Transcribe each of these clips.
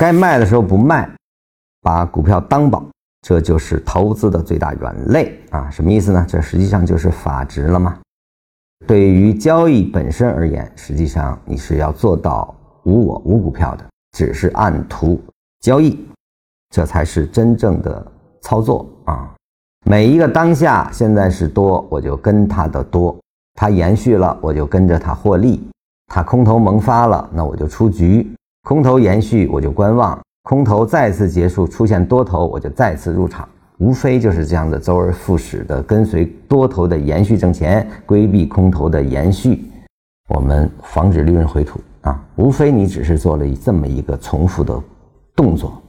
该卖的时候不卖，把股票当宝，这就是投资的最大软肋啊！什么意思呢？这实际上就是法值了吗？对于交易本身而言，实际上你是要做到无我无股票的，只是按图交易，这才是真正的操作啊！每一个当下，现在是多，我就跟它的多，它延续了，我就跟着它获利；它空头萌发了，那我就出局；空头延续，我就观望；空头再次结束，出现多头，我就再次入场。无非就是这样的周而复始的跟随多头的延续挣钱，规避空头的延续，我们防止利润回吐啊。无非你只是做了这么一个重复的动作。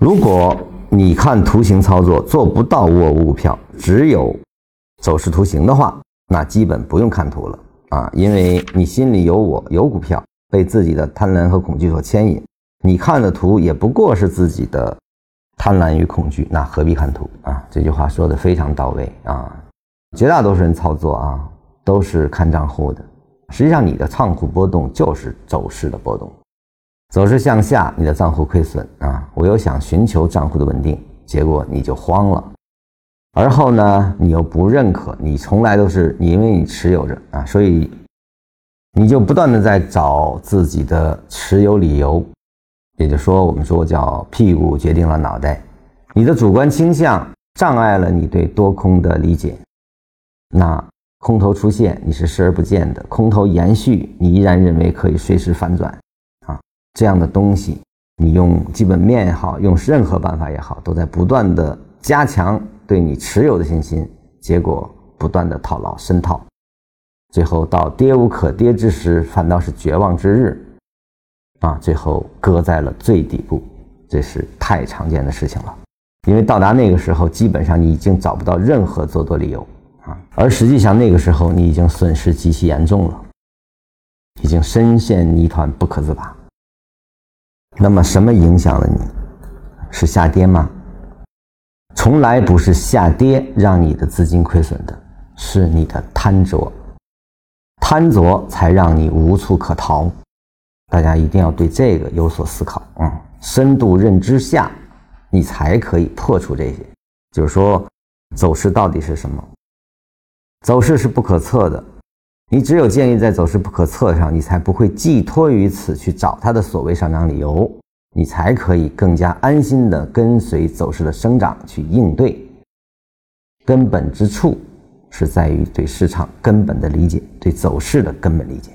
如果你看图形操作做不到握无股票，只有走势图形的话，那基本不用看图了啊，因为你心里有我有股票，被自己的贪婪和恐惧所牵引，你看的图也不过是自己的。贪婪与恐惧，那何必看图啊？这句话说的非常到位啊！绝大多数人操作啊，都是看账户的。实际上，你的账户波动就是走势的波动，走势向下，你的账户亏损啊。我又想寻求账户的稳定，结果你就慌了。而后呢，你又不认可，你从来都是你因为你持有着啊，所以你就不断的在找自己的持有理由。也就是说，我们说叫屁股决定了脑袋，你的主观倾向障碍了你对多空的理解。那空头出现，你是视而不见的；空头延续，你依然认为可以随时反转。啊，这样的东西，你用基本面也好，用任何办法也好，都在不断的加强对你持有的信心，结果不断的套牢深套，最后到跌无可跌之时，反倒是绝望之日。啊，最后搁在了最底部，这是太常见的事情了。因为到达那个时候，基本上你已经找不到任何做多理由啊。而实际上那个时候，你已经损失极其严重了，已经深陷泥团不可自拔。那么什么影响了你？是下跌吗？从来不是下跌让你的资金亏损的，是你的贪着，贪着才让你无处可逃。大家一定要对这个有所思考啊！深度认知下，你才可以破除这些。就是说，走势到底是什么？走势是不可测的，你只有建立在走势不可测上，你才不会寄托于此去找它的所谓上涨理由，你才可以更加安心的跟随走势的生长去应对。根本之处是在于对市场根本的理解，对走势的根本理解。